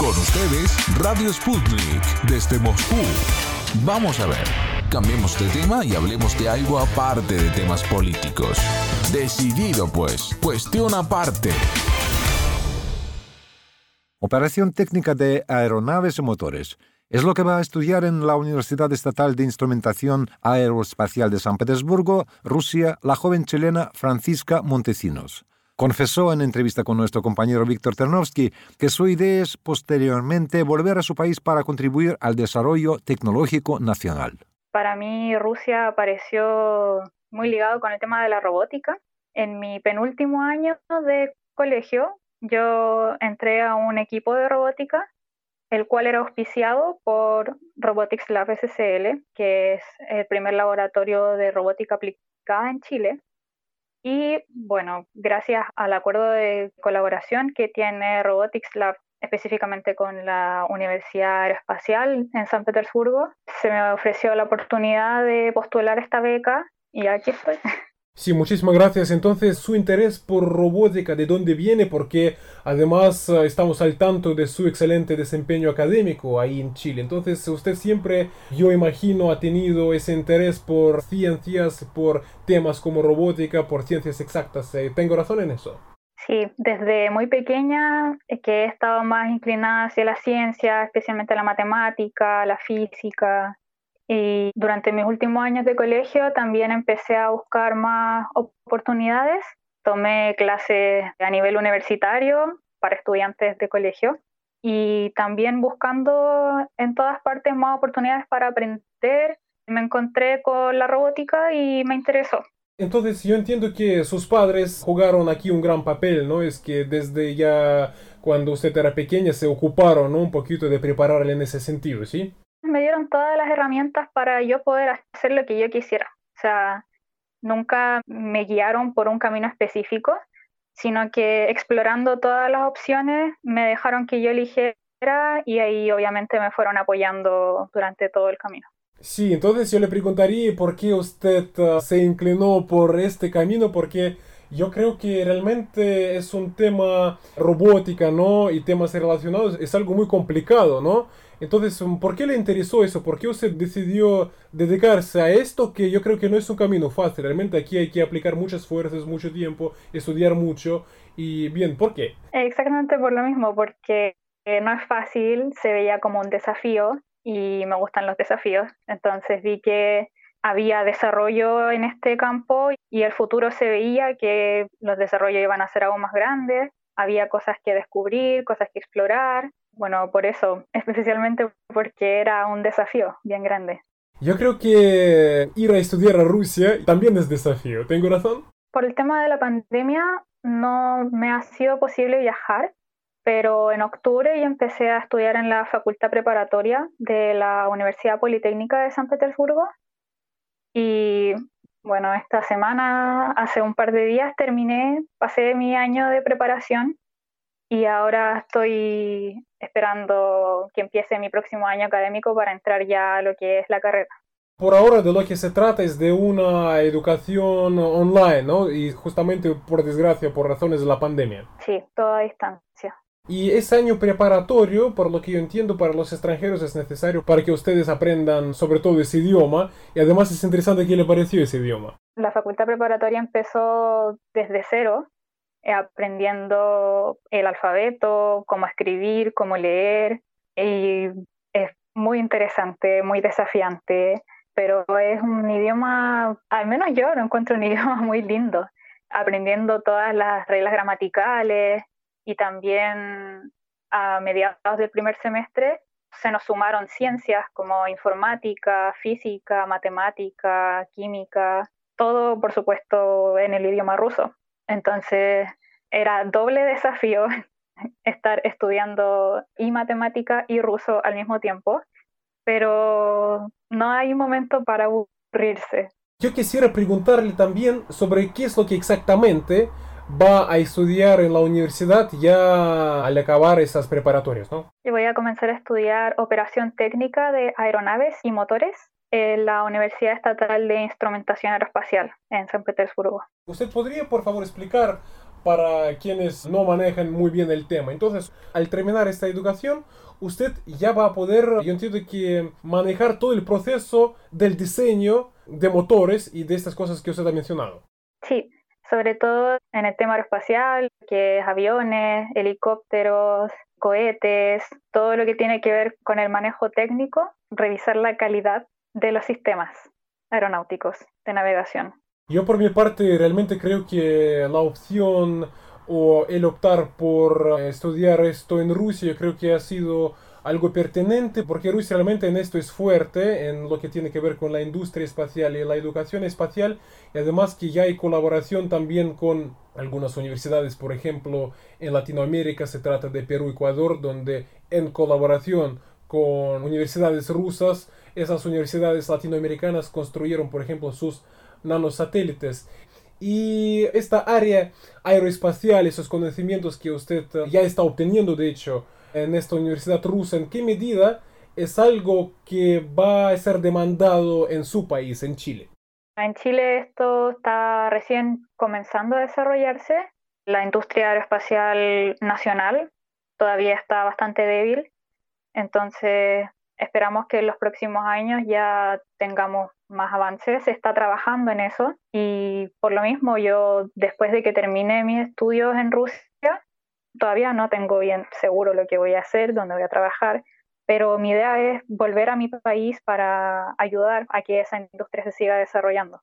Con ustedes, Radio Sputnik, desde Moscú. Vamos a ver, cambiemos de tema y hablemos de algo aparte de temas políticos. Decidido pues, cuestión aparte. Operación técnica de aeronaves y motores. Es lo que va a estudiar en la Universidad Estatal de Instrumentación Aeroespacial de San Petersburgo, Rusia, la joven chilena Francisca Montesinos. Confesó en entrevista con nuestro compañero Víctor Ternovsky que su idea es posteriormente volver a su país para contribuir al desarrollo tecnológico nacional. Para mí Rusia apareció muy ligado con el tema de la robótica. En mi penúltimo año de colegio yo entré a un equipo de robótica, el cual era auspiciado por Robotics Lab SCL, que es el primer laboratorio de robótica aplicada en Chile. Y bueno, gracias al acuerdo de colaboración que tiene Robotics Lab específicamente con la Universidad Aeroespacial en San Petersburgo, se me ofreció la oportunidad de postular esta beca y aquí estoy. Sí, muchísimas gracias. Entonces, su interés por robótica, ¿de dónde viene? Porque además eh, estamos al tanto de su excelente desempeño académico ahí en Chile. Entonces, usted siempre, yo imagino, ha tenido ese interés por ciencias, por temas como robótica, por ciencias exactas. Eh, ¿Tengo razón en eso? Sí, desde muy pequeña es que he estado más inclinada hacia la ciencia, especialmente la matemática, la física, y durante mis últimos años de colegio también empecé a buscar más oportunidades. Tomé clases a nivel universitario para estudiantes de colegio y también buscando en todas partes más oportunidades para aprender. Me encontré con la robótica y me interesó. Entonces yo entiendo que sus padres jugaron aquí un gran papel, ¿no? Es que desde ya cuando usted era pequeña se ocuparon un poquito de prepararle en ese sentido, ¿sí? Me dieron todas las herramientas para yo poder hacer lo que yo quisiera. O sea, nunca me guiaron por un camino específico, sino que explorando todas las opciones me dejaron que yo eligiera y ahí obviamente me fueron apoyando durante todo el camino. Sí, entonces yo le preguntaría por qué usted uh, se inclinó por este camino, porque yo creo que realmente es un tema robótica, ¿no? Y temas relacionados, es algo muy complicado, ¿no? Entonces, ¿por qué le interesó eso? ¿Por qué usted decidió dedicarse a esto? Que yo creo que no es un camino fácil. Realmente aquí hay que aplicar muchas fuerzas, mucho tiempo, estudiar mucho. Y bien, ¿por qué? Exactamente por lo mismo, porque eh, no es fácil, se veía como un desafío y me gustan los desafíos. Entonces vi que había desarrollo en este campo y el futuro se veía que los desarrollos iban a ser aún más grandes, había cosas que descubrir, cosas que explorar bueno, por eso, especialmente porque era un desafío bien grande. Yo creo que ir a estudiar a Rusia también es desafío, ¿tengo razón? Por el tema de la pandemia no me ha sido posible viajar, pero en octubre yo empecé a estudiar en la facultad preparatoria de la Universidad Politécnica de San Petersburgo y bueno, esta semana, hace un par de días terminé, pasé mi año de preparación y ahora estoy esperando que empiece mi próximo año académico para entrar ya a lo que es la carrera. Por ahora de lo que se trata es de una educación online, ¿no? Y justamente por desgracia, por razones de la pandemia. Sí, toda distancia. Y ese año preparatorio, por lo que yo entiendo, para los extranjeros es necesario para que ustedes aprendan sobre todo ese idioma. Y además es interesante qué le pareció ese idioma. La facultad preparatoria empezó desde cero, eh, aprendiendo el alfabeto, cómo escribir, cómo leer. Y es muy interesante, muy desafiante, pero es un idioma, al menos yo lo encuentro un idioma muy lindo, aprendiendo todas las reglas gramaticales y también a mediados del primer semestre se nos sumaron ciencias como informática, física, matemática, química, todo por supuesto en el idioma ruso. Entonces era doble desafío estar estudiando y matemática y ruso al mismo tiempo, pero no hay momento para aburrirse. Yo quisiera preguntarle también sobre qué es lo que exactamente va a estudiar en la universidad ya al acabar esas preparatorias, ¿no? Yo voy a comenzar a estudiar operación técnica de aeronaves y motores en la Universidad Estatal de Instrumentación Aeroespacial en San Petersburgo. ¿Usted podría, por favor, explicar para quienes no manejan muy bien el tema. Entonces, al terminar esta educación, usted ya va a poder, yo entiendo que manejar todo el proceso del diseño de motores y de estas cosas que usted ha mencionado. Sí, sobre todo en el tema aeroespacial, que es aviones, helicópteros, cohetes, todo lo que tiene que ver con el manejo técnico, revisar la calidad de los sistemas aeronáuticos de navegación. Yo por mi parte realmente creo que la opción o el optar por estudiar esto en Rusia, creo que ha sido algo pertinente porque Rusia realmente en esto es fuerte en lo que tiene que ver con la industria espacial y la educación espacial y además que ya hay colaboración también con algunas universidades, por ejemplo en Latinoamérica se trata de Perú Ecuador donde en colaboración con universidades rusas esas universidades latinoamericanas construyeron por ejemplo sus nanosatélites. Y esta área aeroespacial, esos conocimientos que usted ya está obteniendo, de hecho, en esta universidad rusa, ¿en qué medida es algo que va a ser demandado en su país, en Chile? En Chile esto está recién comenzando a desarrollarse. La industria aeroespacial nacional todavía está bastante débil. Entonces esperamos que en los próximos años ya tengamos más avances, se está trabajando en eso y por lo mismo yo después de que termine mis estudios en Rusia, todavía no tengo bien seguro lo que voy a hacer, dónde voy a trabajar, pero mi idea es volver a mi país para ayudar a que esa industria se siga desarrollando.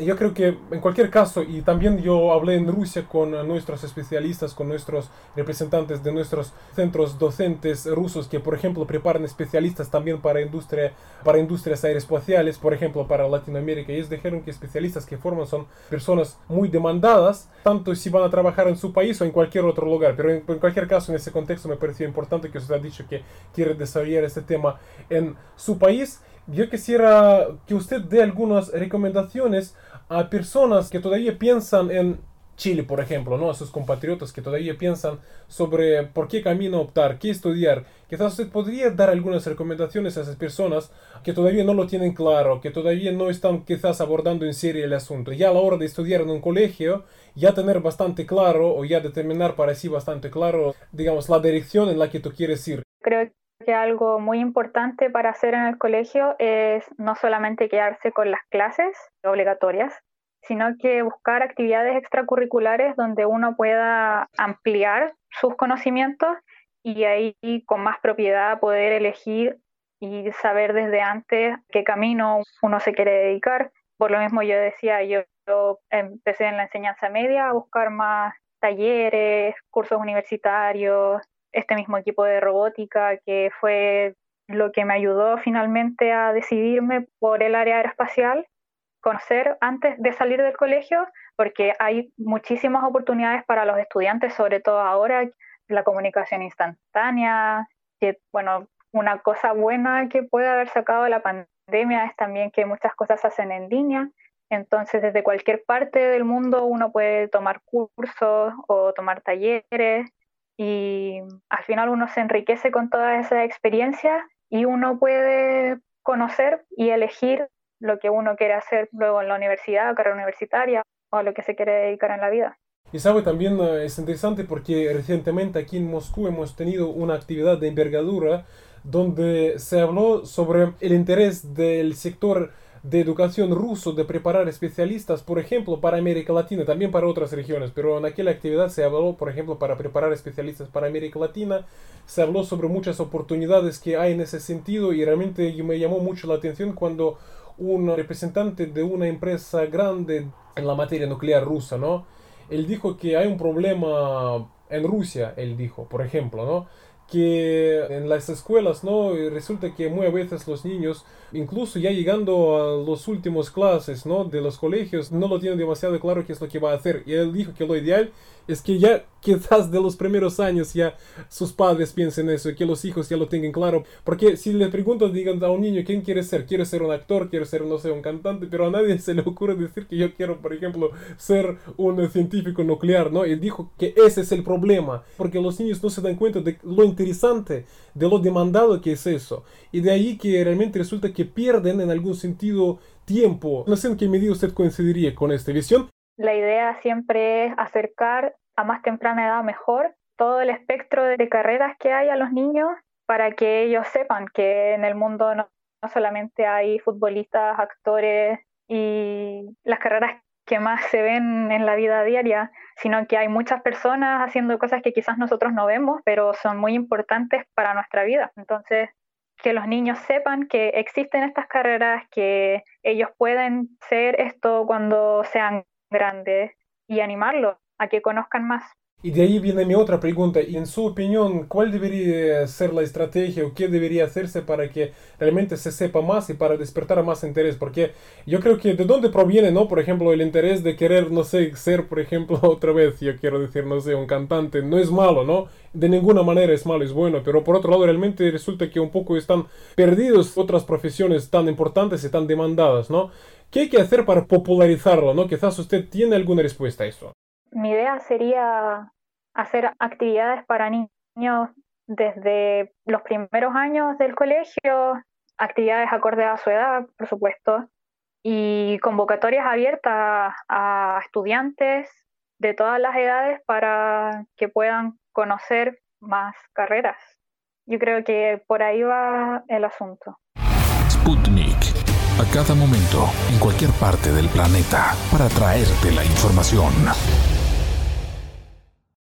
Yo creo que en cualquier caso, y también yo hablé en Rusia con nuestros especialistas, con nuestros representantes de nuestros centros docentes rusos que, por ejemplo, preparan especialistas también para, industria, para industrias aeroespaciales, por ejemplo, para Latinoamérica. Y ellos dijeron que especialistas que forman son personas muy demandadas, tanto si van a trabajar en su país o en cualquier otro lugar. Pero en, en cualquier caso, en ese contexto me pareció importante que usted ha dicho que quiere desarrollar este tema en su país. Yo quisiera que usted dé algunas recomendaciones a personas que todavía piensan en Chile, por ejemplo, ¿no? A sus compatriotas que todavía piensan sobre por qué camino optar, qué estudiar. Quizás usted podría dar algunas recomendaciones a esas personas que todavía no lo tienen claro, que todavía no están quizás abordando en serio el asunto. Ya a la hora de estudiar en un colegio, ya tener bastante claro o ya determinar para sí bastante claro, digamos, la dirección en la que tú quieres ir. Creo que algo muy importante para hacer en el colegio es no solamente quedarse con las clases obligatorias, sino que buscar actividades extracurriculares donde uno pueda ampliar sus conocimientos y ahí con más propiedad poder elegir y saber desde antes qué camino uno se quiere dedicar. Por lo mismo yo decía, yo, yo empecé en la enseñanza media a buscar más talleres, cursos universitarios, este mismo equipo de robótica que fue lo que me ayudó finalmente a decidirme por el área aeroespacial, conocer antes de salir del colegio, porque hay muchísimas oportunidades para los estudiantes, sobre todo ahora, la comunicación instantánea, que bueno, una cosa buena que puede haber sacado la pandemia es también que muchas cosas se hacen en línea, entonces desde cualquier parte del mundo uno puede tomar cursos o tomar talleres y al final uno se enriquece con toda esa experiencia y uno puede conocer y elegir lo que uno quiere hacer luego en la universidad, carrera universitaria o a lo que se quiere dedicar en la vida. Y sabe, también eh, es interesante porque recientemente aquí en Moscú hemos tenido una actividad de envergadura donde se habló sobre el interés del sector de educación ruso de preparar especialistas, por ejemplo, para América Latina, también para otras regiones, pero en aquella actividad se habló, por ejemplo, para preparar especialistas para América Latina, se habló sobre muchas oportunidades que hay en ese sentido y realmente me llamó mucho la atención cuando un representante de una empresa grande en la materia nuclear rusa, ¿no? Él dijo que hay un problema en Rusia, él dijo, por ejemplo, ¿no? Que en las escuelas, ¿no? resulta que muy a veces los niños, incluso ya llegando a los últimos clases, ¿no? De los colegios, no lo tienen demasiado claro qué es lo que va a hacer. Y él dijo que lo ideal es que ya quizás de los primeros años ya sus padres piensen eso, que los hijos ya lo tengan claro. Porque si le preguntan, digan a un niño, ¿quién quiere ser? ¿Quiere ser un actor? ¿Quiere ser, no sé, un cantante? Pero a nadie se le ocurre decir que yo quiero, por ejemplo, ser un científico nuclear, ¿no? Y dijo que ese es el problema, porque los niños no se dan cuenta de lo interesante, de lo demandado que es eso. Y de ahí que realmente resulta que pierden en algún sentido tiempo. No sé en qué medida usted coincidiría con esta visión. La idea siempre es acercar a más temprana edad mejor todo el espectro de carreras que hay a los niños para que ellos sepan que en el mundo no, no solamente hay futbolistas, actores y las carreras que más se ven en la vida diaria, sino que hay muchas personas haciendo cosas que quizás nosotros no vemos, pero son muy importantes para nuestra vida. Entonces, que los niños sepan que existen estas carreras, que ellos pueden ser esto cuando sean grandes y animarlos a que conozcan más. Y de ahí viene mi otra pregunta. En su opinión, ¿cuál debería ser la estrategia o qué debería hacerse para que realmente se sepa más y para despertar más interés? Porque yo creo que de dónde proviene, ¿no? Por ejemplo, el interés de querer, no sé, ser, por ejemplo, otra vez, yo quiero decir, no sé, un cantante. No es malo, ¿no? De ninguna manera es malo, es bueno. Pero por otro lado, realmente resulta que un poco están perdidos otras profesiones tan importantes y tan demandadas, ¿no? ¿Qué hay que hacer para popularizarlo, ¿no? Quizás usted tiene alguna respuesta a eso. Mi idea sería hacer actividades para niños desde los primeros años del colegio, actividades acordes a su edad, por supuesto, y convocatorias abiertas a estudiantes de todas las edades para que puedan conocer más carreras. Yo creo que por ahí va el asunto. Sputnik. A cada momento, en cualquier parte del planeta, para traerte la información.